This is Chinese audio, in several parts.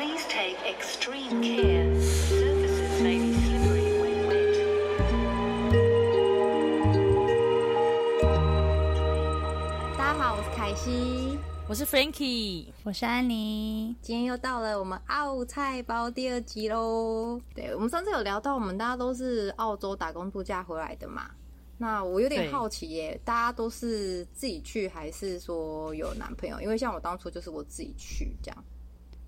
Please take extreme care. Surfaces may be slippery when wet. 大家好，我是凯西，我是 Frankie，我是安妮。今天又到了我们澳菜包第二集喽。对，我们上次有聊到，我们大家都是澳洲打工度假回来的嘛。那我有点好奇耶，大家都是自己去还是说有男朋友？因为像我当初就是我自己去这样。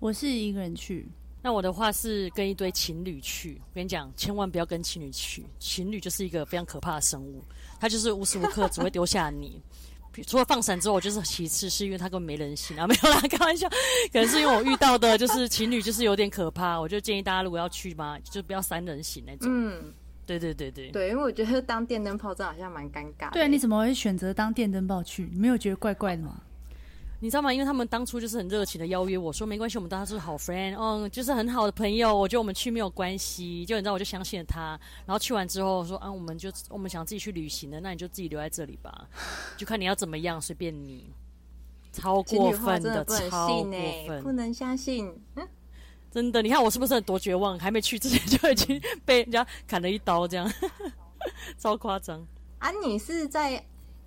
我是一个人去，那我的话是跟一堆情侣去。我跟你讲，千万不要跟情侣去，情侣就是一个非常可怕的生物，他就是无时无刻只会丢下你。除了放闪之后，我就是其次是因为他根本没人性啊，没有啦，开玩笑。可能是因为我遇到的就是情侣，就是有点可怕。我就建议大家如果要去嘛，就不要三人行那种。嗯。对对对对对，因为我觉得当电灯泡真的好像蛮尴尬。对啊，你怎么会选择当电灯泡去？你没有觉得怪怪的吗？你知道吗？因为他们当初就是很热情的邀约我说没关系，我们当时是好 friend，嗯，就是很好的朋友。我觉得我们去没有关系，就你知道，我就相信了他。然后去完之后说啊，我们就我们想自己去旅行的，那你就自己留在这里吧，就看你要怎么样，随便你。超过分的，的超过分，不能相信。嗯真的，你看我是不是多绝望？还没去之前就已经被人家砍了一刀，这样 超夸张。啊，你是在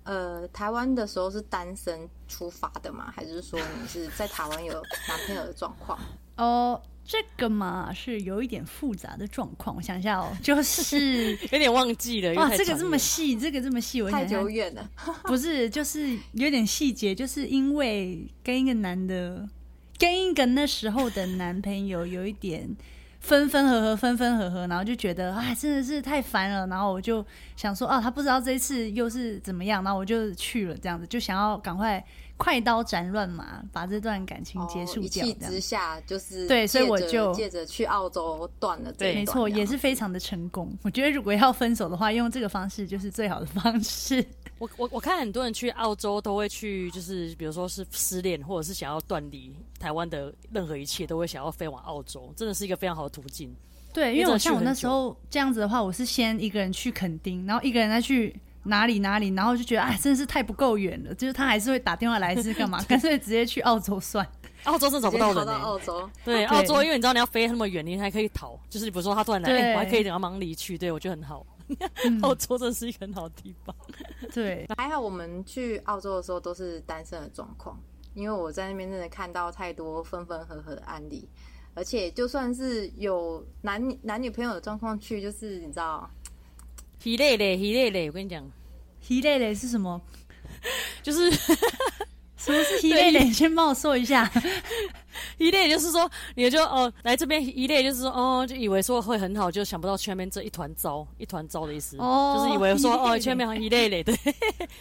呃台湾的时候是单身出发的吗？还是说你是在台湾有男朋友的状况？哦，这个嘛是有一点复杂的状况。我想一下哦，就是 有点忘记了。哇，这个这么细，这个这么细，我太久远了。不是，就是有点细节，就是因为跟一个男的。跟一个那时候的男朋友有一点分分合合，分分合合，然后就觉得啊，真的是太烦了。然后我就想说，啊，他不知道这一次又是怎么样，然后我就去了，这样子就想要赶快快刀斩乱麻，把这段感情结束掉。哦、一气之下就是对，所以我就借着去澳洲断了这段。对，没错，也是非常的成功。我觉得如果要分手的话，用这个方式就是最好的方式。我我我看很多人去澳洲都会去，就是比如说是失恋，或者是想要断离台湾的任何一切，都会想要飞往澳洲，真的是一个非常好的途径。对，因为我像我那时候这样子的话，我是先一个人去垦丁，然后一个人再去哪里哪里，然后就觉得哎，真的是太不够远了，就是他还是会打电话来是干嘛？干脆直接去澳洲算。澳洲是找不到人、欸。到澳洲。对，澳洲，因为你知道你要飞那么远，你还可以逃，就是比如说他突然来，哎、欸，我还可以等他忙离去，对我觉得很好。澳洲真是一个很好的地方，嗯。对，还好我们去澳洲的时候都是单身的状况，因为我在那边真的看到太多分分合合的案例，而且就算是有男男女朋友的状况去，就是你知道，喜累累，喜累累，我跟你讲，喜累累是什么？就是。什么是一类类？先帮我说一下。一类就是说，你就哦来这边一类就是说哦，就以为说会很好，就想不到去那边这一团糟，一团糟的意思。哦，就是以为说哦去那边一类类，对，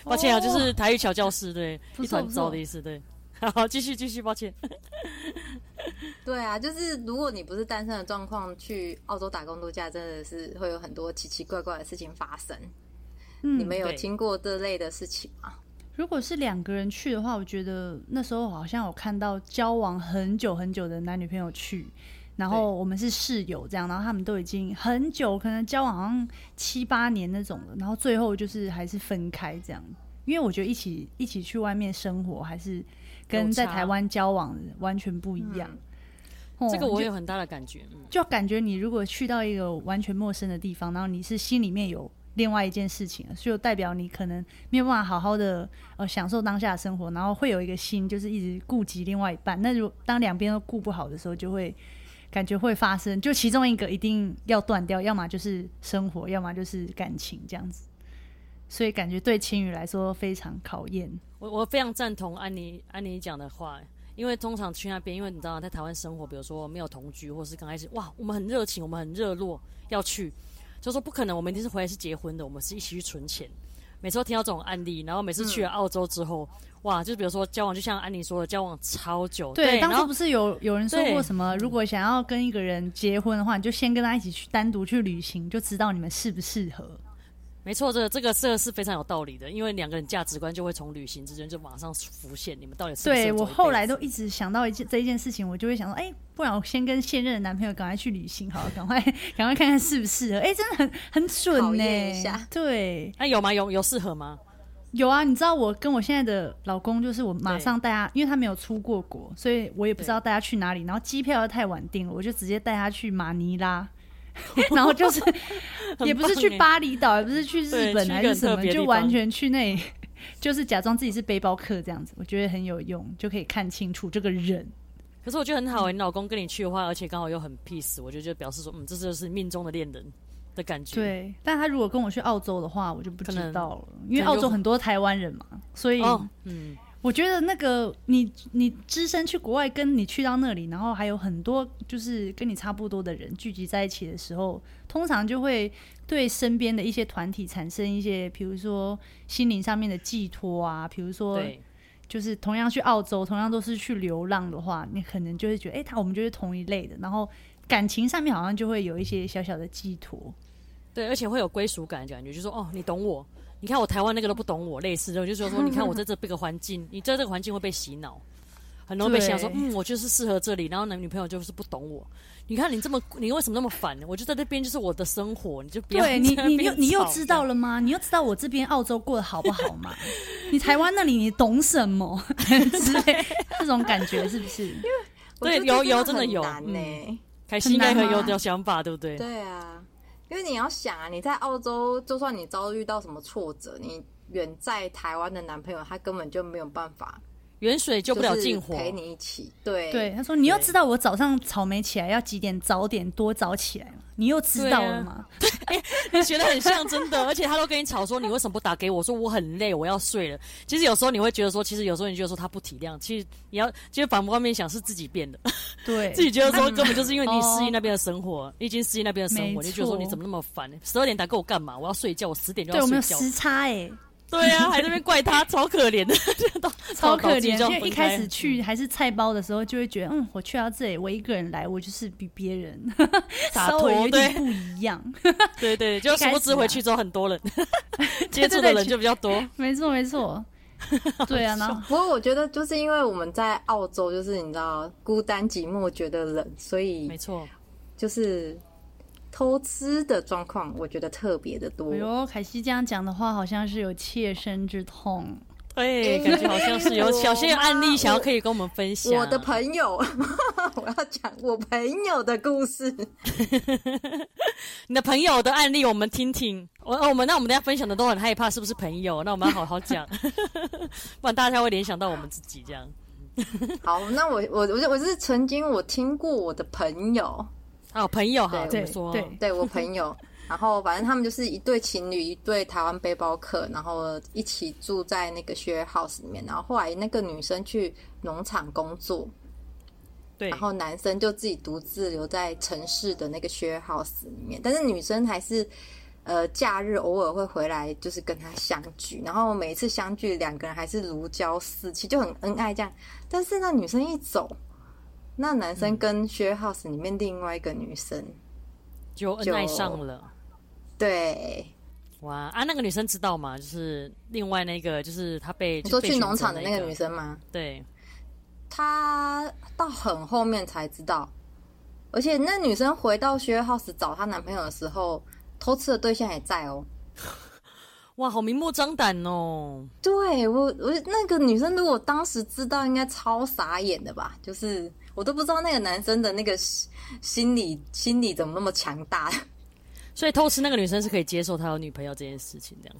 抱歉啊，就是台语小教师，对，一团糟的意思，对。好，继续继续，抱歉。对啊，就是如果你不是单身的状况，去澳洲打工度假，真的是会有很多奇奇怪怪的事情发生。嗯，你们有听过这类的事情吗？如果是两个人去的话，我觉得那时候好像有看到交往很久很久的男女朋友去，然后我们是室友这样，然后他们都已经很久，可能交往好像七八年那种了，然后最后就是还是分开这样。因为我觉得一起一起去外面生活，还是跟在台湾交往完全不一样。嗯，这个我有很大的感觉，就感觉你如果去到一个完全陌生的地方，然后你是心里面有。另外一件事情，就代表你可能没有办法好好的呃享受当下的生活，然后会有一个心，就是一直顾及另外一半。那如当两边都顾不好的时候，就会感觉会发生，就其中一个一定要断掉，要么就是生活，要么就是感情这样子。所以感觉对情侣来说非常考验。我我非常赞同安妮安妮讲的话，因为通常去那边，因为你知道在台湾生活，比如说没有同居，或是刚开始哇，我们很热情，我们很热络要去。就说不可能，我们一定是回来是结婚的，我们是一起去存钱。每次都听到这种案例，然后每次去了澳洲之后，嗯、哇，就比如说交往，就像安妮说的，交往超久。对，对，当初不是有有人说过什么？如果想要跟一个人结婚的话，你就先跟他一起去单独去旅行，就知道你们适不适合。没错，这个这个这个是非常有道理的，因为两个人价值观就会从旅行之间就马上浮现，你们到底是是？对，我后来都一直想到一件这一件事情，我就会想说，哎、欸，不然我先跟现任的男朋友赶快去旅行好了，赶快赶快看看适不适合。哎、欸，真的很很准呢、欸。对，那、啊、有吗？有有适合吗？有啊，你知道我跟我现在的老公，就是我马上带他，因为他没有出过国，所以我也不知道带他去哪里。然后机票又太晚订了，我就直接带他去马尼拉，然后就是也不是去巴厘岛，也不是去日本还是什么，就完全去那里，就是假装自己是背包客这样子。我觉得很有用，就可以看清楚这个人。可是我觉得很好，你老公跟你去的话，而且刚好又很 peace，我觉得就表示说，嗯，这就是命中的恋人。的感觉对，但他如果跟我去澳洲的话，我就不知道了，因为澳洲很多台湾人嘛，所以嗯，我觉得那个你你只身去国外，跟你去到那里，然后还有很多就是跟你差不多的人聚集在一起的时候，通常就会对身边的一些团体产生一些，比如说心灵上面的寄托啊，比如说就是同样去澳洲，同样都是去流浪的话，你可能就会觉得，哎、欸，他我们就是同一类的，然后感情上面好像就会有一些小小的寄托。对，而且会有归属感的感觉，就是说哦，你懂我。你看我台湾那个都不懂我，类似的，就是说，你看我在这这个环境，你在这个环境会被洗脑，很容易被洗脑说，嗯，我就是适合这里。然后男女朋友就是不懂我。你看你这么，你为什么那么烦？我就在这边就是我的生活，你就不要对你，你又你又知道了吗？你又知道我这边澳洲过得好不好吗？你台湾那里你懂什么 之类这种感觉是不是？对，有有真的有呢、嗯。凯西应该很有这种想法，对不对？对啊。因为你要想啊，你在澳洲，就算你遭遇到什么挫折，你远在台湾的男朋友，他根本就没有办法，远水救不了近火，陪你一起。对对，他说你又知道我早上草莓起来要几点早点多早起来吗？你又知道了吗？对、啊欸，你觉得很像真的，而且他都跟你吵说，你为什么不打给我？说我很累，我要睡了。其实有时候你会觉得说，其实有时候你觉得说他不体谅。其实你要，其实反方面想是自己变的，对，自己觉得说根本就是因为你适应那边的生活，哦、你已经适应那边的生活，你就觉得说你怎么那么烦？十二点打给我干嘛？我要睡觉，我十点就要睡觉。对，我们有时差哎、欸。对呀、啊，还在那边怪他，超可怜的，超可怜。因为一开始去还是菜包的时候，就会觉得，嗯，我去到这里，我一个人来，我就是比别人 稍微有点不一样。对，对对，就殊不知回去之后很多人，接触的人就比较多。没错没错，对啊。然后不过我觉得，就是因为我们在澳洲，就是你知道，孤单寂寞，觉得冷，所以没错，就是。偷吃的状况，我觉得特别的多。哎呦，凯西这样讲的话，好像是有切身之痛。对，感觉好像是有 小些案例想要可以跟我们分享。我的朋友，我要讲我朋友的故事。你的朋友的案例，我们听听。我我们那我们大家分享的都很害怕，是不是朋友？那我们要好好讲，不然大家会联想到我们自己这样。好，那我我我我是曾经我听过我的朋友。哦，朋友哈，对说？对，对，对我朋友，然后反正他们就是一对情侣，一对台湾背包客，然后一起住在那个 share house 里面，然后后来那个女生去农场工作，对，然后男生就自己独自留在城市的那个 share house 里面，但是女生还是呃假日偶尔会回来，就是跟他相聚，然后每一次相聚两个人还是如胶似漆，就很恩爱这样，但是那女生一走。那男生跟 share house 里面另外一个女生就恩爱上了，对，哇啊！那个女生知道吗？就是另外那个，就是她被你说去农场的那个女生吗？对，她到很后面才知道，而且那女生回到 share house 找她男朋友的时候，偷吃的对象也在哦。哇，好明目张胆哦！对我，我那个女生如果当时知道，应该超傻眼的吧？就是。我都不知道那个男生的那个心理心理怎么那么强大，所以偷吃那个女生是可以接受他有女朋友这件事情，这样。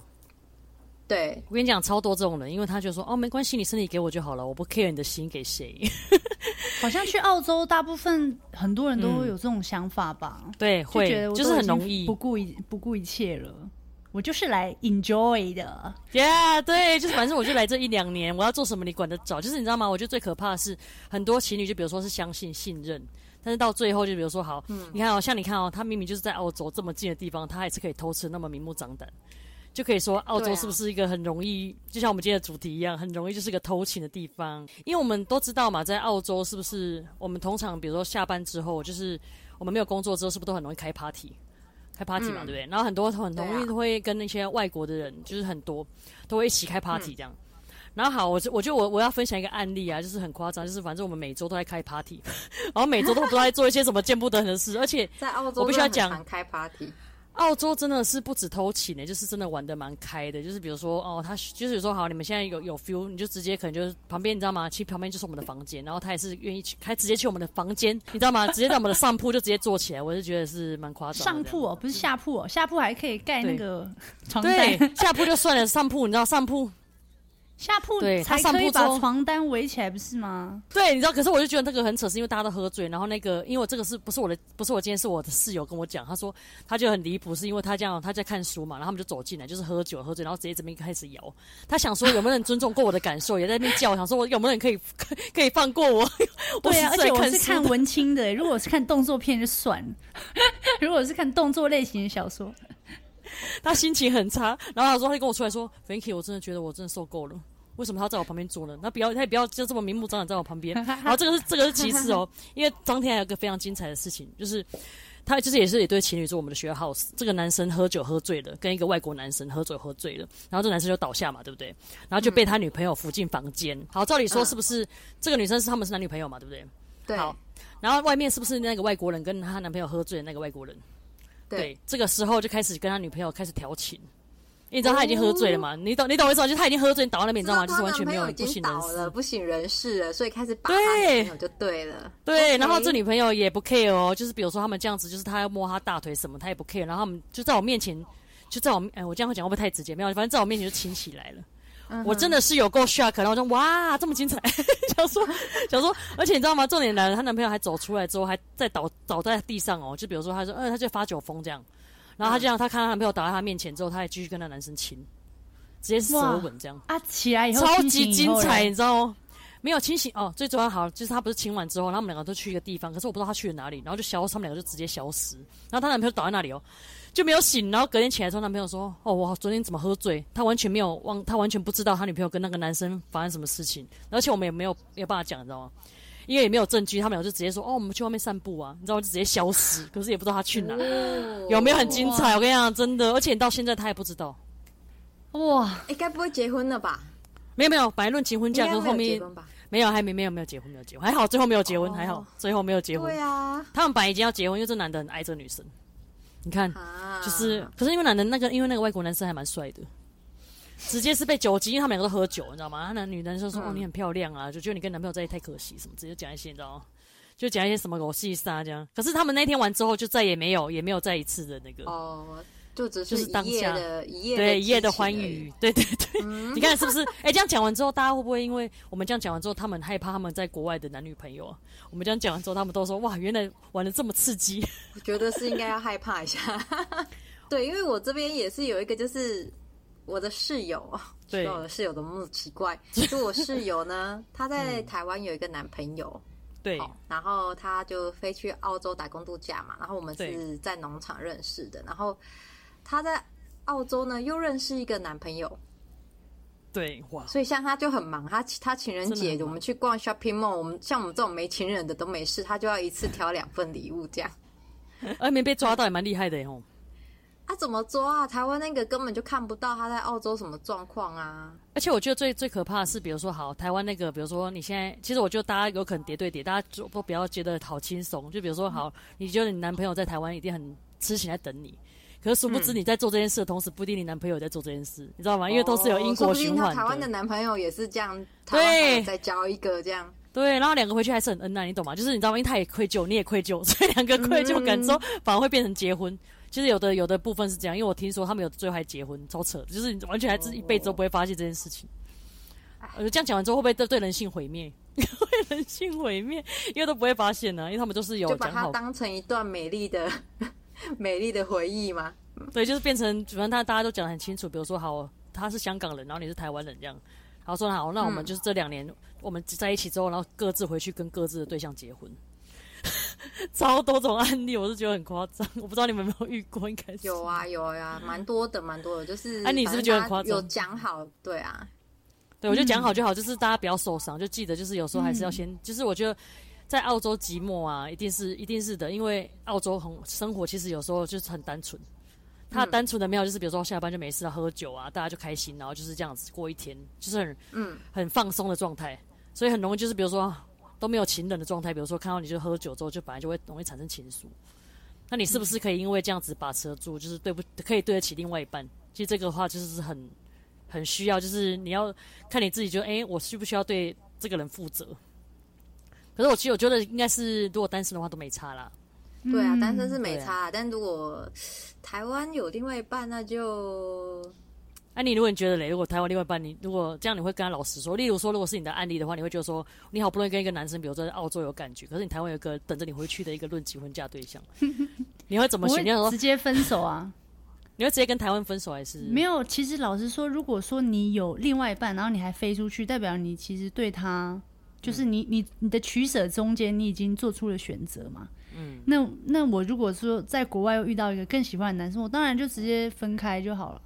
对，我跟你讲，超多这种人，因为他就说哦，没关系，你身体给我就好了，我不 care 你的心给谁。好像去澳洲，大部分很多人都会有这种想法吧？嗯、对，会，就是很容易不顾一不顾一切了。我就是来 enjoy 的，Yeah，对，就是反正我就来这一两年，我要做什么你管得着？就是你知道吗？我觉得最可怕的是很多情侣，就比如说是相信、信任，但是到最后就比如说好，嗯，你看哦，像你看哦，他明明就是在澳洲这么近的地方，他还是可以偷吃那么明目张胆，就可以说澳洲是不是一个很容易，啊、就像我们今天的主题一样，很容易就是个偷情的地方？因为我们都知道嘛，在澳洲是不是我们通常比如说下班之后，就是我们没有工作之后，是不是都很容易开 party？开 party 嘛，嗯、对不对？然后很多很容易都会跟那些外国的人，啊、就是很多都会一起开 party 这样。嗯、然后好，我就我就我我要分享一个案例啊，就是很夸张，就是反正我们每周都在开 party，然后每周都不知道在做一些什么见不得人的事，而且在澳洲我必须要讲开 party。澳洲真的是不止偷情呢，就是真的玩的蛮开的。就是比如说，哦，他就是有说好，你们现在有有 feel，你就直接可能就是旁边，你知道吗？其实旁边就是我们的房间，然后他也是愿意去，他直接去我们的房间，你知道吗？直接在我们的上铺就直接坐起来，我就觉得是蛮夸张。上铺哦，不是下铺哦，下铺还可以盖那个床单，对，下铺就算了，上铺你知道上铺。下铺对，才可以把床单围起来，不是吗？对，你知道，可是我就觉得那个很扯，是因为大家都喝醉，然后那个，因为我这个是不是我的，不是我今天是我的室友跟我讲，他说他就很离谱，是因为他这样他在看书嘛，然后他们就走进来，就是喝酒喝醉，然后直接这边开始摇，他想说有没有人尊重过我的感受，也在那边叫，想说我有没有人可以 可以放过我？对啊，而且我是看文青的，如果是看动作片就算了，如果是看动作类型的小说。他心情很差，然后他说他就跟我出来说，Frankie，我真的觉得我真的受够了，为什么他要在我旁边坐呢？他不要，他也不要就这么明目张胆在我旁边。然后这个是这个是其次哦，因为当天还有一个非常精彩的事情，就是他就是也是一对情侣，做我们的学 house。这个男生喝酒喝醉了，跟一个外国男生喝酒喝醉了，然后这男生就倒下嘛，对不对？然后就被他女朋友扶进房间。好，照理说是不是这个女生是他们是男女朋友嘛，对不对？对。好，然后外面是不是那个外国人跟他男朋友喝醉的那个外国人？对，这个时候就开始跟他女朋友开始调情，因为你知道他已经喝醉了嘛？哦、你懂你懂我意思吗？就是他已经喝醉倒在那边，你知道吗？就是完全没有不省人事，不省人事了，所以开始把他女朋友就对了。对然后这女朋友也不 care 哦，就是比如说他们这样子，就是他要摸他大腿什么，他也不 care。然后他们就在我面前，就在我哎，我这样会讲会不会太直接？没有，反正在我面前就亲起来了。嗯、我真的是有够 shock，然后我说哇，这么精彩，想说想说，而且你知道吗？重点来了，她男朋友还走出来之后，还在倒倒在地上哦，就比如说他说，呃，他就发酒疯这样。然后他这样，他看到他男朋友倒在他面前之后，他还继续跟那男生亲，直接舌吻这样。啊，起来以后超级精彩，你知道吗？没有清醒哦。最主要好就是他不是亲完之后，然后他们两个都去一个地方，可是我不知道他去了哪里，然后就消失，他们两个就直接消失。然后她男朋友倒在那里哦，就没有醒。然后隔天起来之后，男朋友说：“哦，我昨天怎么喝醉？”他完全没有忘，他完全不知道他女朋友跟那个男生发生什么事情，而且我们也没有没有办法讲，你知道吗？因为也没有证据，他们两个就直接说：“哦，我们去外面散步啊。”你知道吗？就直接消失，可是也不知道他去哪，哦、有没有很精彩？我跟你讲，真的，而且到现在他也不知道。哇，应该不会结婚了吧？没有没有，本来论结婚价，跟后面没有，还没没有没有结婚，没有结婚，还好最后没有结婚，哦、还好最后没有结婚。对啊，他们本来已经要结婚，因为这男的很爱这个女生。你看，啊、就是，可是因为男的那个，因为那个外国男生还蛮帅的。直接是被酒精，因为他们两个都喝酒，你知道吗？那男女男生说：“嗯、哦，你很漂亮啊，就觉得你跟男朋友在一起太可惜，什么直接讲一些，你知道吗？就讲一些什么狗戏杀这样。可是他们那天完之后，就再也没有，也没有再一次的那个哦，就只是当下的一夜对一夜的欢愉，对对对。嗯、你看是不是？哎、欸，这样讲完之后，大家会不会因为我们这样讲完之后，他们害怕他们在国外的男女朋友啊？我们这样讲完之后，他们都说：哇，原来玩的这么刺激。我觉得是应该要害怕一下。对，因为我这边也是有一个，就是。我的室友，对，我的室友怎么那么奇怪？就我室友呢，她在台湾有一个男朋友，对，然后他就飞去澳洲打工度假嘛，然后我们是在农场认识的，然后他在澳洲呢又认识一个男朋友，对，哇，所以像她就很忙，她她情人节我们去逛 shopping mall，我们像我们这种没情人的都没事，她就要一次挑两份礼物这样，而没被抓到也蛮厉害的哦。他、啊、怎么抓啊？台湾那个根本就看不到他在澳洲什么状况啊！而且我觉得最最可怕的是，比如说好台湾那个，比如说你现在，其实我觉得大家有可能叠对叠，大家都不要觉得好轻松。就比如说好，你觉得你男朋友在台湾一定很痴情在等你，可是殊不知你在做这件事的同时，不一定你男朋友在做这件事，你知道吗？因为都是有因果循环。台湾的男朋友也是这样，对，再交一个这样，对，然后两个回去还是很恩爱，你懂吗？就是你知道吗？因为他也愧疚，你也愧疚，所以两个愧疚感之后反而会变成结婚。其实有的有的部分是这样，因为我听说他们有最后还结婚，超扯，就是你完全还是一辈子都不会发现这件事情。呃、oh, oh.，这样讲完之后会不会对对人性毁灭？会人性毁灭，因为都不会发现呢、啊，因为他们都是有，就把它当成一段美丽的 美丽的回忆吗？对，就是变成主要他大家都讲得很清楚，比如说好，他是香港人，然后你是台湾人，这样，然后说好，那我们就是这两年、嗯、我们在一起之后，然后各自回去跟各自的对象结婚。超多种案例，我是觉得很夸张。我不知道你们有没有遇过，应该是有啊有呀，蛮多的，蛮多的。就是，哎，你是不是觉得很夸张？有讲好，对啊，对，我觉得讲好就好，就是大家不要受伤，就记得就是有时候还是要先，就是我觉得在澳洲寂寞啊，一定是一定是的，因为澳洲很生活，其实有时候就是很单纯。他单纯的没有，就是比如说下班就没事了，喝酒啊，大家就开心，然后就是这样子过一天，就是很嗯很放松的状态，所以很容易就是比如说。都没有情人的状态，比如说看到你就喝酒之后，就本来就会容易产生情愫。那你是不是可以因为这样子把持住，就是对不可以对得起另外一半？其实这个的话就是很很需要，就是你要看你自己就，就、欸、哎，我需不需要对这个人负责？可是我其实我觉得应该是，如果单身的话都没差啦。对啊，单身是没差，啊、但如果台湾有另外一半，那就……哎、啊，你如果你觉得嘞，如果台湾另外一半，你如果这样，你会跟他老实说。例如说，如果是你的案例的话，你会觉得说，你好不容易跟一个男生，比如说在澳洲有感觉，可是你台湾有个等着你回去的一个论及婚嫁对象，你会怎么选？你会直接分手啊？你会直接跟台湾分手还是？没有，其实老实说，如果说你有另外一半，然后你还飞出去，代表你其实对他，就是你你你的取舍中间，你已经做出了选择嘛。嗯，那那我如果说在国外又遇到一个更喜欢的男生，我当然就直接分开就好了，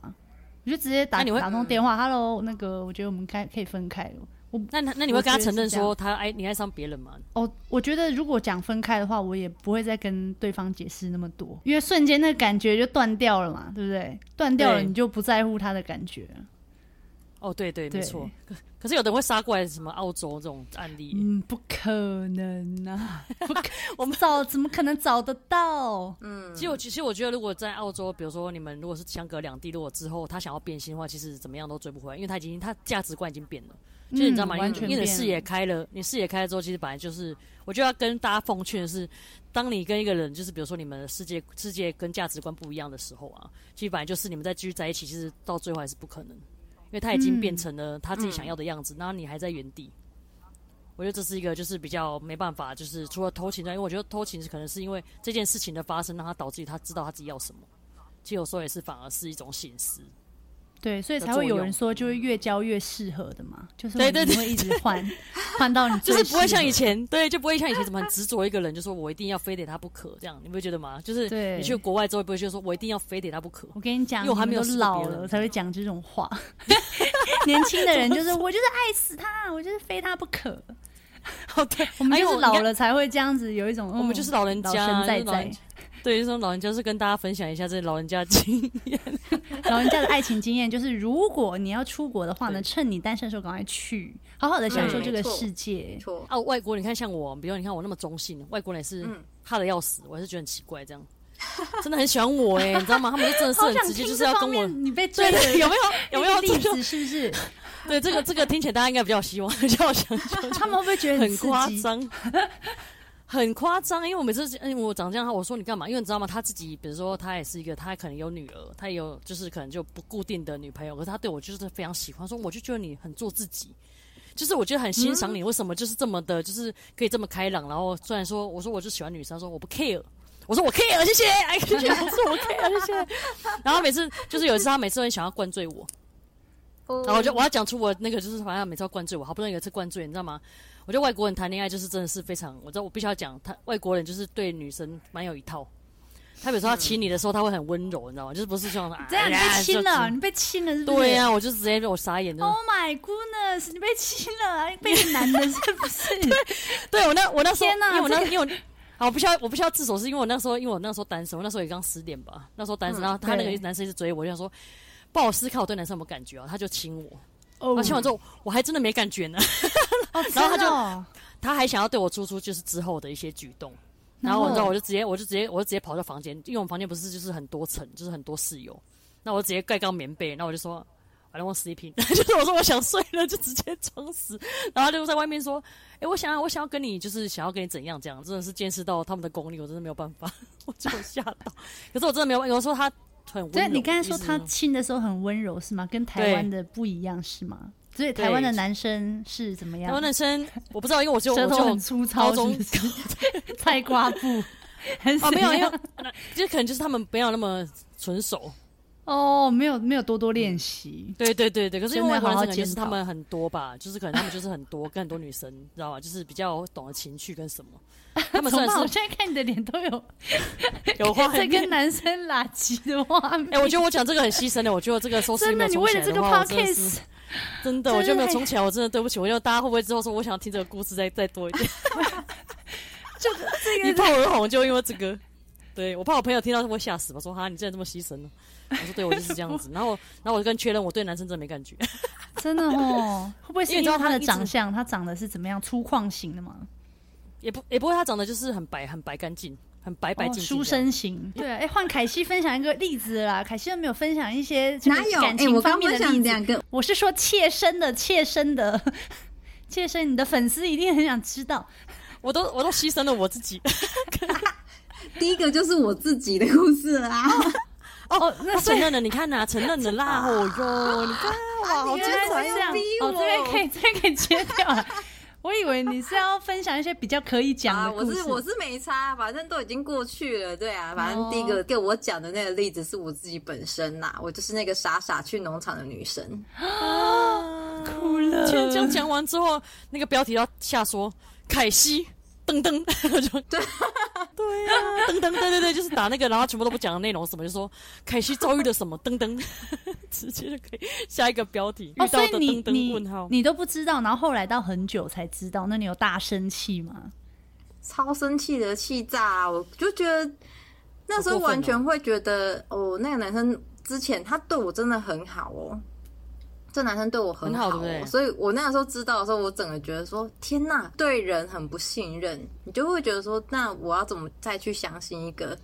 我就直接打打通电话、嗯、，Hello，那个我觉得我们开可以分开了。我那那你会跟他承认说他爱你爱上别人吗？哦，我觉得如果讲分开的话，我也不会再跟对方解释那么多，因为瞬间那感觉就断掉了嘛，对不对？断掉了你就不在乎他的感觉。哦，对对，对没错。可是有的人会杀过来，什么澳洲这种案例？嗯，不可能啊！不可，我们找怎么可能找得到？嗯，其实我其实我觉得，如果在澳洲，比如说你们如果是相隔两地，如果之后他想要变心的话，其实怎么样都追不回来，因为他已经他价值观已经变了。嗯、就是你知道吗？因为你的视野开了，你视野开了之后，其实本来就是，我就要跟大家奉劝的是，当你跟一个人，就是比如说你们的世界世界跟价值观不一样的时候啊，其实本来就是你们再继续在一起，其实到最后还是不可能。因为他已经变成了他自己想要的样子，然后你还在原地，我觉得这是一个就是比较没办法，就是除了偷情之外，因为我觉得偷情是可能是因为这件事情的发生，让他导致于他知道他自己要什么，其实有时候也是反而是一种醒思。对，所以才会有人说，就会越交越适合的嘛，就是你会一直 换，换到你就是不会像以前，对，就不会像以前怎么很执着一个人，就说我一定要非得他不可，这样你不会觉得吗？就是你去国外之后，不会觉得说我一定要非得他不可。我跟你讲，因为我还没有老了，我才会讲这种话。年轻的人就 是我就是爱死他，我就是非他不可。哦，对我们就是老了才会这样子，有一种我们就是老人家在在。对，就说老人家是跟大家分享一下这老人家经验，老人家的爱情经验就是，如果你要出国的话呢，趁你单身的时候赶快去，好好的享受这个世界。错、嗯、啊，外国你看像我，比如你看我那么中性，外国人也是怕的要死，我还是觉得很奇怪，这样真的很喜欢我哎，你知道吗？他们就真的是很直接，就是要跟我你被追的有没有有没有例子？是不是？对，这个这个听起来大家应该比较希望，比较想，他们会不会觉得很夸张？很夸张，因为我每次，因为我长这样，我说你干嘛？因为你知道吗？他自己，比如说他也是一个，他可能有女儿，他也有就是可能就不固定的女朋友，可是他对我就是非常喜欢，说我就觉得你很做自己，就是我觉得很欣赏你，为什么就是这么的，就是可以这么开朗。然后虽然说我说我就喜欢女生，说我不 care，我说我 care，谢谢，哎，谢谢，我说我 care，谢谢。然后每次就是有一次，他每次都很想要灌醉我，然后我就我要讲出我那个就是反正每次要灌醉我，好不容易有一次灌醉，你知道吗？我觉得外国人谈恋爱就是真的是非常，我知道我必须要讲，他外国人就是对女生蛮有一套。他比如说他亲你的时候，他会很温柔，你知道吗？就是不是像这样，你被亲了，你被亲了是不是？对呀，我就直接被我傻眼。Oh my goodness！你被亲了，被男的是不是？对，对我那我那时候，因为我那因为我好，我不需要我不需要自首，是因为我那时候因为我那时候单身，我那时候也刚十点吧，那时候单身，然后他那个男生一直追我，就想说帮我思考我对男生有没有感觉啊，他就亲我，哦，亲完之后我还真的没感觉呢，然后他就。他还想要对我做出就是之后的一些举动，然后你知道我就直接我就直接我就直接跑到房间，因为我们房间不是就是很多层，就是很多室友，那我直接盖高棉被，那我就说 I don't want sleeping，就是我说我想睡了，就直接装死，然后就在外面说，哎、欸，我想要我想要跟你就是想要跟你怎样这样，真的是见识到他们的功力，我真的没有办法，我就吓到，可是我真的没有，有时候他很温柔，对，你刚才说他亲的时候很温柔是吗？跟台湾的不一样是吗？所以台湾的男生是怎么样？台湾男生我不知道，因为我就舌头很粗糙，中 菜瓜布哦，没有，因为 就可能就是他们没有那么纯熟哦，没有没有多多练习。对对对对，可是因为外国人其实他们很多吧，就是可能他们就是很多跟很多女生，知道吧？就是比较懂得情趣跟什么。他们算是我现在看你的脸都有有画在跟男生拉鸡的画面。哎，我觉得我讲这个很牺牲的，我觉得这个收视率没有冲起来的话，真的是。真的，我就没有充钱，我真的对不起。我觉得大家会不会之后说，我想要听这个故事再再多一点？就这个一炮而红，就因为这个。对，我怕我朋友听到会吓死吧？说哈，你真的这么牺牲呢？我说对，我就是这样子。然后，然后我就跟确认，我对男生真的没感觉。真的哦？会不会是因为他的长相？他长得是怎么样？粗犷型的吗？也不也不会，他长得就是很白很白干净。很白白净。书生型。对啊，哎，换凯西分享一个例子啦。凯西有没有分享一些哪有感情方面的例子？两个，我是说切身的，切身的，切身。你的粉丝一定很想知道。我都我都牺牲了我自己。第一个就是我自己的故事啦。哦，那承认了，你看呐，承认了啦，哦哟，你看哇，好精彩这样。哦，这边可以，这边可以切掉了。我以为你是要分享一些比较可以讲的故事。我是我是没差，反正都已经过去了。对啊，反正第一个给我讲的那个例子是我自己本身呐，我就是那个傻傻去农场的女生。啊，哭了。这样讲完之后，那个标题要下说凯西。噔噔，我 就对对呀，噔噔，对对对，就是打那个，然后全部都不讲的内容，什么就说凯西遭遇了什么，噔噔，直接就可以下一个标题。哦，所以你遇到的噔噔问号你你都不知道，然后后来到很久才知道，那你有大生气吗？超生气的，气炸！我就觉得那时候完全会觉得，哦，哦，那个男生之前他对我真的很好哦。这男生对我很好，很好，对对？所以我那个时候知道的时候，我整个觉得说：天呐，对人很不信任。你就会觉得说：那我要怎么再去相信一个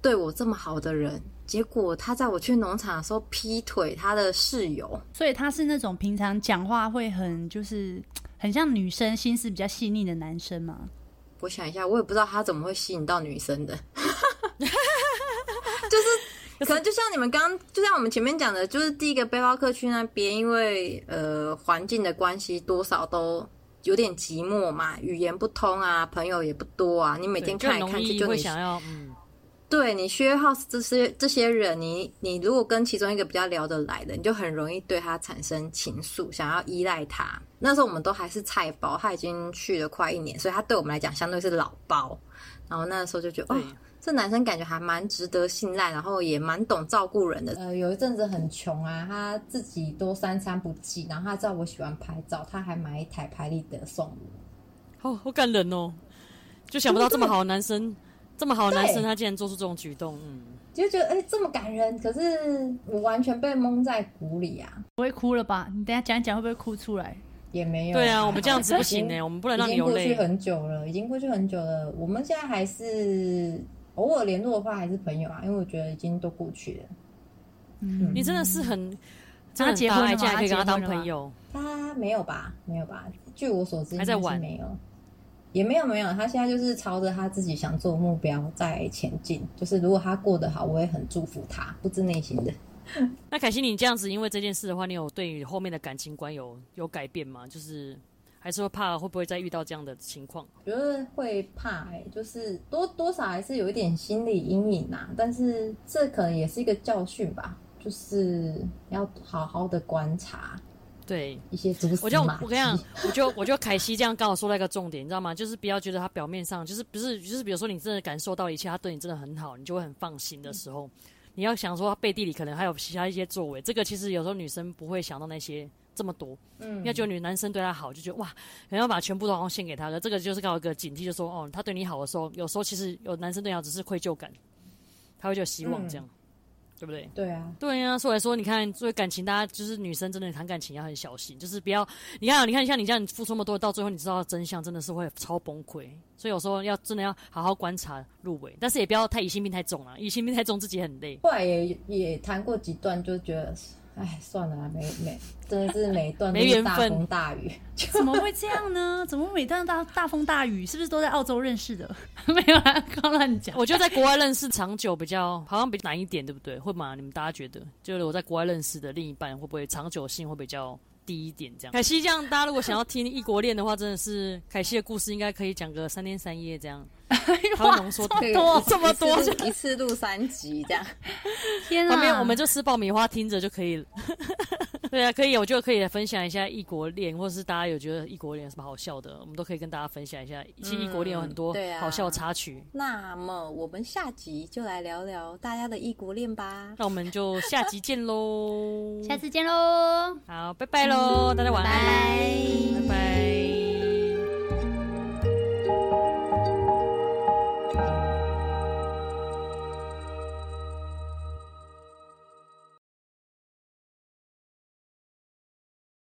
对我这么好的人？结果他在我去农场的时候劈腿他的室友，所以他是那种平常讲话会很就是很像女生，心思比较细腻的男生吗？我想一下，我也不知道他怎么会吸引到女生的，就是。可能就像你们刚刚，就像我们前面讲的，就是第一个背包客去那边，因为呃环境的关系，多少都有点寂寞嘛，语言不通啊，朋友也不多啊，你每天看来看去，就你想要，嗯，对你 share house 这些这些人，你你如果跟其中一个比较聊得来的，你就很容易对他产生情愫，想要依赖他。那时候我们都还是菜包，他已经去了快一年，所以他对我们来讲相对是老包。然后那时候就觉得，哦。这男生感觉还蛮值得信赖，然后也蛮懂照顾人的。呃，有一阵子很穷啊，他自己都三餐不继，然后他知道我喜欢拍照，他还买一台拍立得送我。好好感人哦！就想不到这么好的男生，这么好的男生，他竟然做出这种举动，嗯，就觉得哎，这么感人。可是我完全被蒙在鼓里啊！不会哭了吧？你等下讲一讲会不会哭出来？也没有。对啊，我们这样子不行 呢，我们不能让你流泪。已经过去很久了，已经过去很久了。我们现在还是。偶尔联络的话还是朋友啊，因为我觉得已经都过去了。嗯，你真的是很，他结婚了吗？可以跟他当朋友？他没有吧，没有吧？据我所知，还在玩，没有，也没有没有。他现在就是朝着他自己想做的目标在前进。就是如果他过得好，我也很祝福他，不知内心的。那凯西，你这样子，因为这件事的话，你有对于后面的感情观有有改变吗？就是。还是会怕会不会再遇到这样的情况？觉得会怕哎、欸，就是多多少还是有一点心理阴影呐、啊。但是这可能也是一个教训吧，就是要好好的观察，对一些。我就我跟你讲，我就 我就凯西这样刚好说了一个重点，你知道吗？就是不要觉得他表面上就是不是就是比如说你真的感受到一切，他对你真的很好，你就会很放心的时候，嗯、你要想说他背地里可能还有其他一些作为。这个其实有时候女生不会想到那些。这么多，嗯，要觉得女男生对她好，就觉得哇，你要把全部都好像献给他的，这个就是搞一个警惕，就说哦，他对你好的时候，有时候其实有男生对你好只是愧疚感，他会就希望这样，嗯、对不对？对啊，对啊，所以说你看，作为感情，大家就是女生真的谈感情要很小心，就是不要，你看，你看像你这样付出那么多，到最后你知道真相，真的是会超崩溃。所以有时候要真的要好好观察入围，但是也不要太疑心病太重了，疑心病太重自己很累。后来也也谈过几段，就觉得。哎，算了啦，没没，真的是每一段都是大风大雨。怎么会这样呢？怎么每段大大风大雨？是不是都在澳洲认识的？没有啊，刚乱讲。我觉得在国外认识长久比较好像比较难一点，对不对？会吗？你们大家觉得，就是我在国外认识的另一半会不会长久性会比较低一点？这样。凯西，这样大家如果想要听异国恋的话，真的是凯西的故事，应该可以讲个三天三夜这样。他浓缩多这么多，一次录三集这样。天啊！旁边我们就吃爆米花听着就可以了。对啊，可以，我就可以分享一下异国恋，或者是大家有觉得异国恋什么好笑的，我们都可以跟大家分享一下。其实异国恋有很多好笑的插曲。那么我们下集就来聊聊大家的异国恋吧。那我们就下集见喽，下次见喽，好，拜拜喽，大家晚安，拜拜。